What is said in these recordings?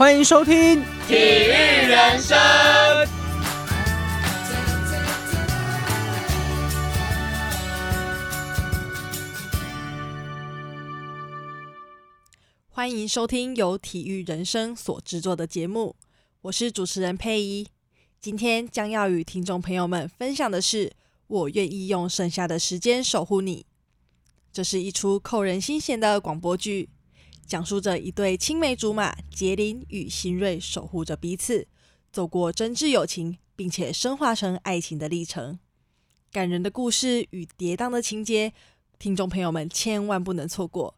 欢迎收听《体育人生》。欢迎收听由体育人生所制作的节目，我是主持人佩仪。今天将要与听众朋友们分享的是《我愿意用剩下的时间守护你》。这是一出扣人心弦的广播剧，讲述着一对青梅竹马杰林与新锐守护着彼此，走过真挚友情，并且升华成爱情的历程。感人的故事与跌宕的情节，听众朋友们千万不能错过。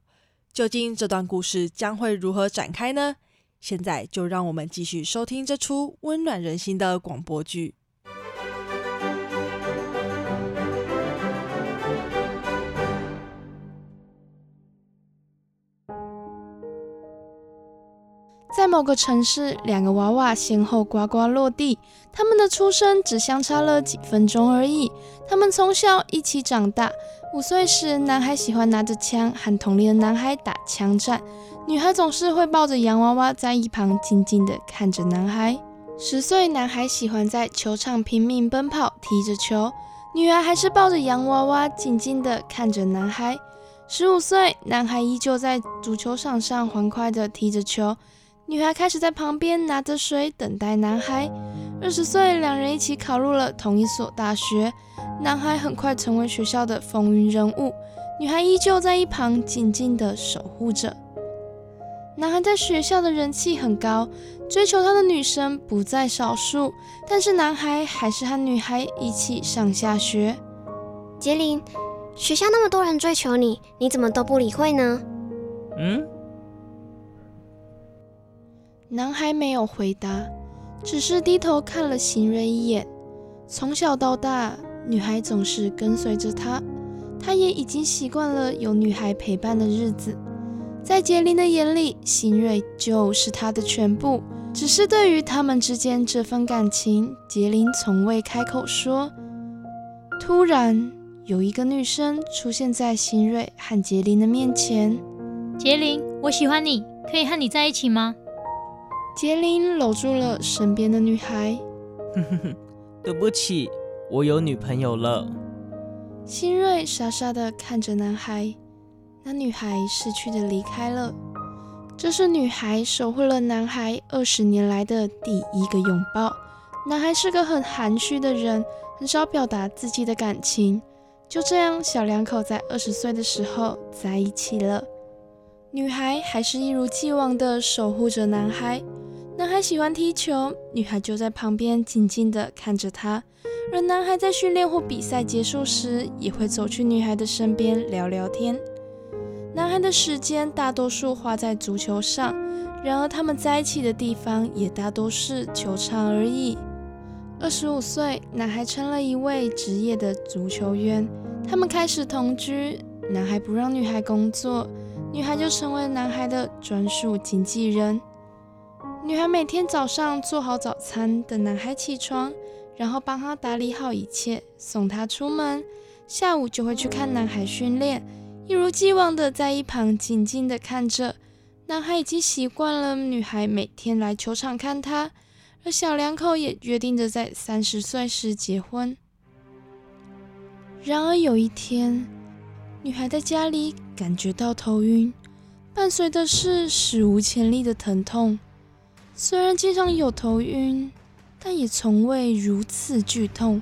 究竟这段故事将会如何展开呢？现在就让我们继续收听这出温暖人心的广播剧。在某个城市，两个娃娃先后呱呱落地，他们的出生只相差了几分钟而已。他们从小一起长大。五岁时，男孩喜欢拿着枪和同龄的男孩打枪战，女孩总是会抱着洋娃娃在一旁静静地看着男孩。十岁，男孩喜欢在球场拼命奔跑，踢着球，女孩还是抱着洋娃娃静静地看着男孩。十五岁，男孩依旧在足球场上欢快地踢着球。女孩开始在旁边拿着水等待男孩。二十岁，两人一起考入了同一所大学。男孩很快成为学校的风云人物，女孩依旧在一旁静静的守护着。男孩在学校的人气很高，追求他的女生不在少数。但是男孩还是和女孩一起上下学。杰林，学校那么多人追求你，你怎么都不理会呢？嗯。男孩没有回答，只是低头看了新锐一眼。从小到大，女孩总是跟随着他，他也已经习惯了有女孩陪伴的日子。在杰林的眼里，新瑞就是他的全部。只是对于他们之间这份感情，杰林从未开口说。突然，有一个女生出现在新瑞和杰林的面前。杰林，我喜欢你，可以和你在一起吗？杰林搂住了身边的女孩。哼哼哼，对不起，我有女朋友了。新锐傻傻的看着男孩，那女孩逝去的离开了。这是女孩守护了男孩二十年来的第一个拥抱。男孩是个很含蓄的人，很少表达自己的感情。就这样，小两口在二十岁的时候在一起了。女孩还是一如既往的守护着男孩。男孩喜欢踢球，女孩就在旁边静静地看着他。而男孩在训练或比赛结束时，也会走去女孩的身边聊聊天。男孩的时间大多数花在足球上，然而他们在一起的地方也大多是球场而已。二十五岁，男孩成了一位职业的足球员，他们开始同居。男孩不让女孩工作，女孩就成为男孩的专属经纪人。女孩每天早上做好早餐，等男孩起床，然后帮他打理好一切，送他出门。下午就会去看男孩训练，一如既往的在一旁静静的看着。男孩已经习惯了女孩每天来球场看他，而小两口也约定着在三十岁时结婚。然而有一天，女孩在家里感觉到头晕，伴随的是史无前例的疼痛。虽然经常有头晕，但也从未如此剧痛。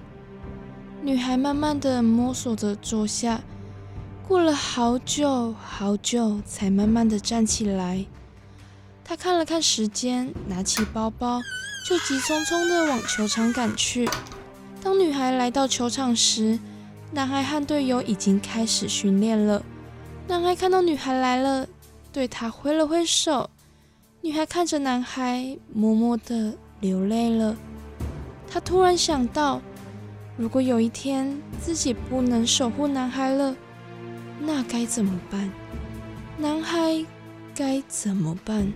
女孩慢慢的摸索着坐下，过了好久好久，才慢慢的站起来。她看了看时间，拿起包包，就急匆匆的往球场赶去。当女孩来到球场时，男孩和队友已经开始训练了。男孩看到女孩来了，对她挥了挥手。女孩看着男孩，默默的流泪了。她突然想到，如果有一天自己不能守护男孩了，那该怎么办？男孩该怎么办？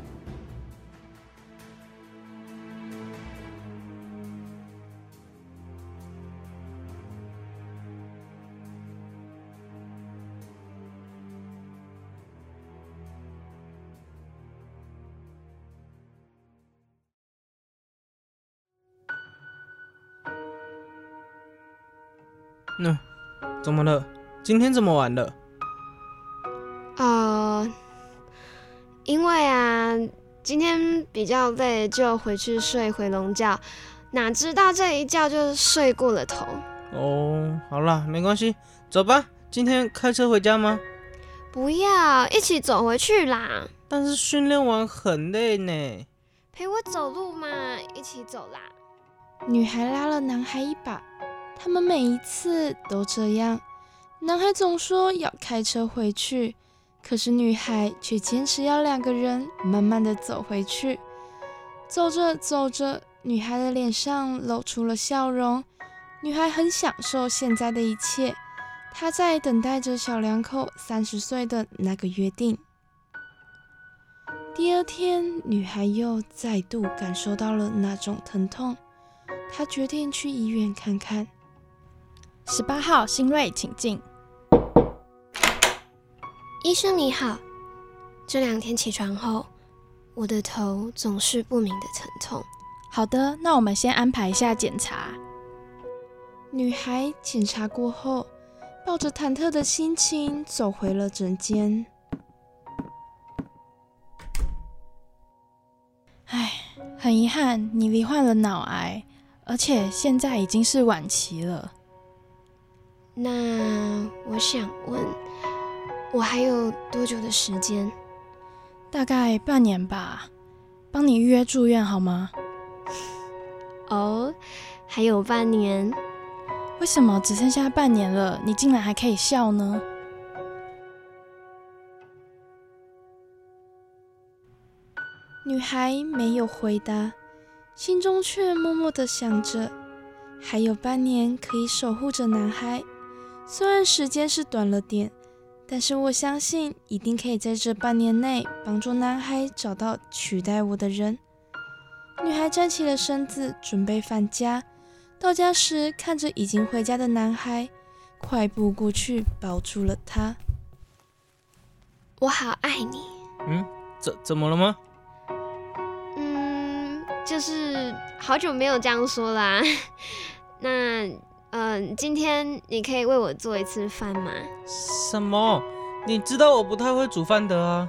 那、怎么了？今天怎么晚了？呃，因为啊，今天比较累，就回去睡回笼觉，哪知道这一觉就睡过了头。哦，好啦，没关系，走吧。今天开车回家吗？不要，一起走回去啦。但是训练完很累呢。陪我走路嘛，一起走啦。女孩拉了男孩一把，他们每一次都这样。男孩总说要开车回去，可是女孩却坚持要两个人慢慢的走回去。走着走着，女孩的脸上露出了笑容。女孩很享受现在的一切，她在等待着小两口三十岁的那个约定。第二天，女孩又再度感受到了那种疼痛，她决定去医院看看。十八号，新锐，请进。医生你好，这两天起床后，我的头总是不明的疼痛。好的，那我们先安排一下检查。女孩检查过后，抱着忐忑的心情走回了诊间。唉，很遗憾，你罹患了脑癌，而且现在已经是晚期了。那我想问，我还有多久的时间？大概半年吧，帮你预约住院好吗？哦，还有半年？为什么只剩下半年了，你竟然还可以笑呢？女孩没有回答，心中却默默的想着，还有半年可以守护着男孩。虽然时间是短了点，但是我相信一定可以在这半年内帮助男孩找到取代我的人。女孩站起了身子，准备返家。到家时，看着已经回家的男孩，快步过去抱住了他。我好爱你。嗯，怎怎么了吗？嗯，就是好久没有这样说啦。那，嗯，今天你可以为我做一次饭吗？什么？你知道我不太会煮饭的啊。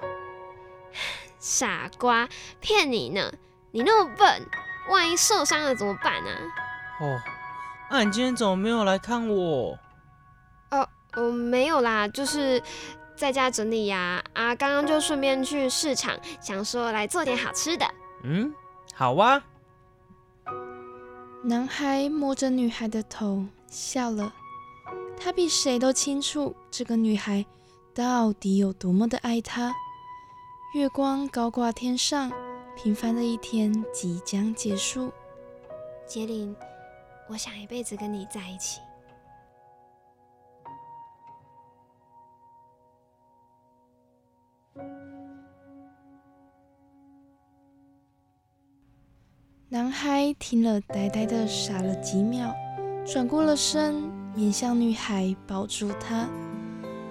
傻瓜，骗你呢！你那么笨，万一受伤了怎么办啊？哦，那你今天怎么没有来看我？哦，我没有啦，就是在家整理呀。啊，刚刚就顺便去市场，想说来做点好吃的。嗯，好啊。男孩摸着女孩的头笑了，他比谁都清楚这个女孩到底有多么的爱他。月光高挂天上，平凡的一天即将结束。杰林。我想一辈子跟你在一起。男孩听了，呆呆的傻了几秒，转过了身，面向女孩，抱住她。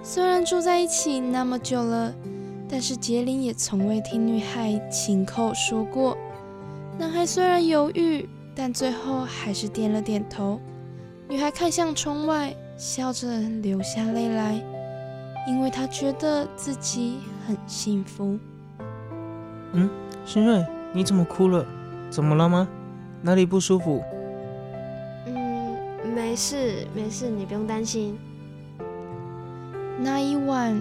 虽然住在一起那么久了，但是杰林也从未听女孩亲口说过。男孩虽然犹豫。但最后还是点了点头。女孩看向窗外，笑着流下泪来，因为她觉得自己很幸福。嗯，新瑞，你怎么哭了？怎么了吗？哪里不舒服？没事，没事，你不用担心。那一晚，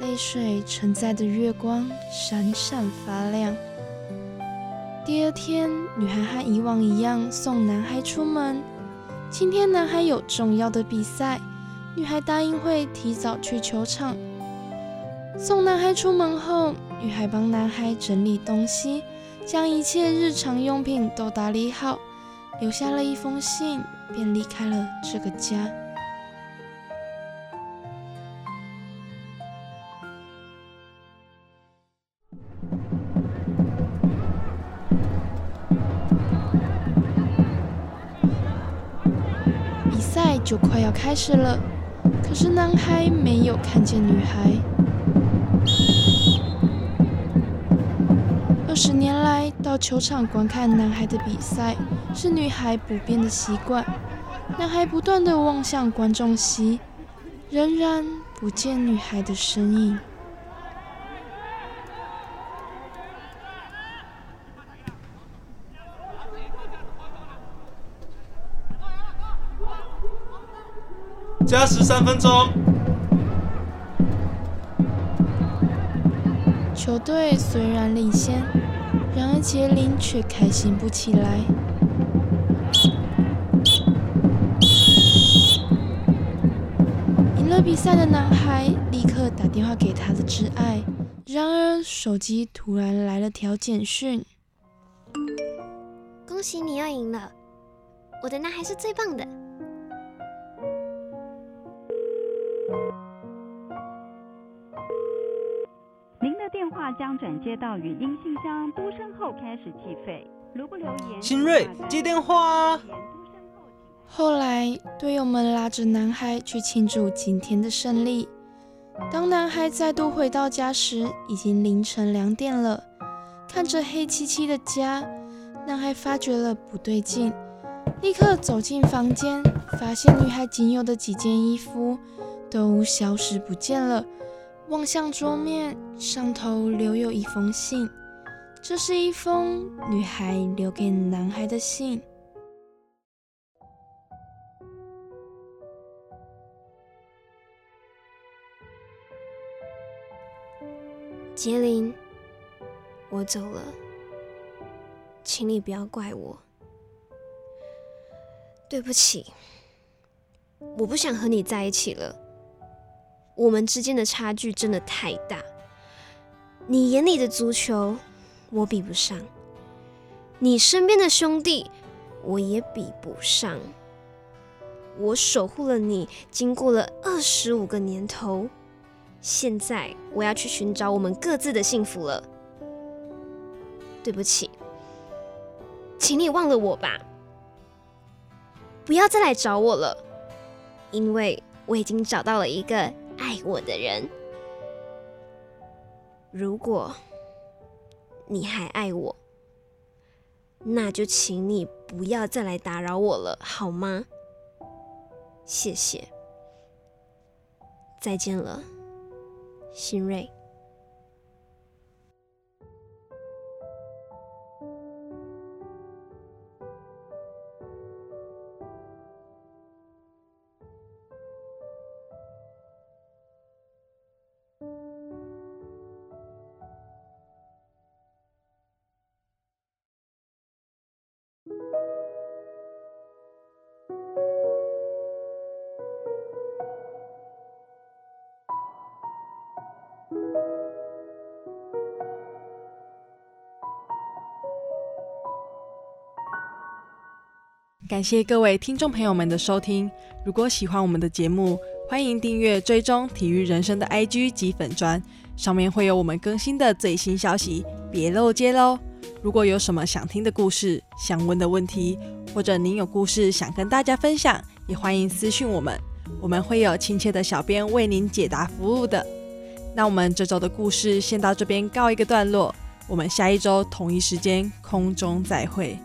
泪水承载的月光闪闪发亮。第二天，女孩和以往一样送男孩出门。今天男孩有重要的比赛，女孩答应会提早去球场。送男孩出门后，女孩帮男孩整理东西，将一切日常用品都打理好，留下了一封信，便离开了这个家。比赛就快要开始了，可是男孩没有看见女孩。十年来，到球场观看男孩的比赛是女孩不变的习惯。男孩不断的望向观众席，仍然不见女孩的身影。加时三分钟。球队虽然领先，然而杰林却开心不起来。赢了比赛的男孩立刻打电话给他的挚爱，然而手机突然来了条简讯：“恭喜你又赢了，我的男孩是最棒的。”的电话将转接到语音信箱，嘟声后开始计费。如不留言，新锐接电话啊！后来队友们拉着男孩去庆祝今天的胜利。当男孩再度回到家时，已经凌晨两点了。看着黑漆漆的家，男孩发觉了不对劲，立刻走进房间，发现女孩仅有的几件衣服都消失不见了。望向桌面，上头留有一封信，这是一封女孩留给男孩的信。杰林，我走了，请你不要怪我。对不起，我不想和你在一起了。我们之间的差距真的太大，你眼里的足球我比不上，你身边的兄弟我也比不上。我守护了你，经过了二十五个年头，现在我要去寻找我们各自的幸福了。对不起，请你忘了我吧，不要再来找我了，因为我已经找到了一个。爱我的人，如果你还爱我，那就请你不要再来打扰我了，好吗？谢谢，再见了，新锐。感谢各位听众朋友们的收听。如果喜欢我们的节目，欢迎订阅、追踪体育人生的 IG 及粉砖，上面会有我们更新的最新消息，别漏接喽。如果有什么想听的故事、想问的问题，或者您有故事想跟大家分享，也欢迎私讯我们，我们会有亲切的小编为您解答服务的。那我们这周的故事先到这边告一个段落，我们下一周同一时间空中再会。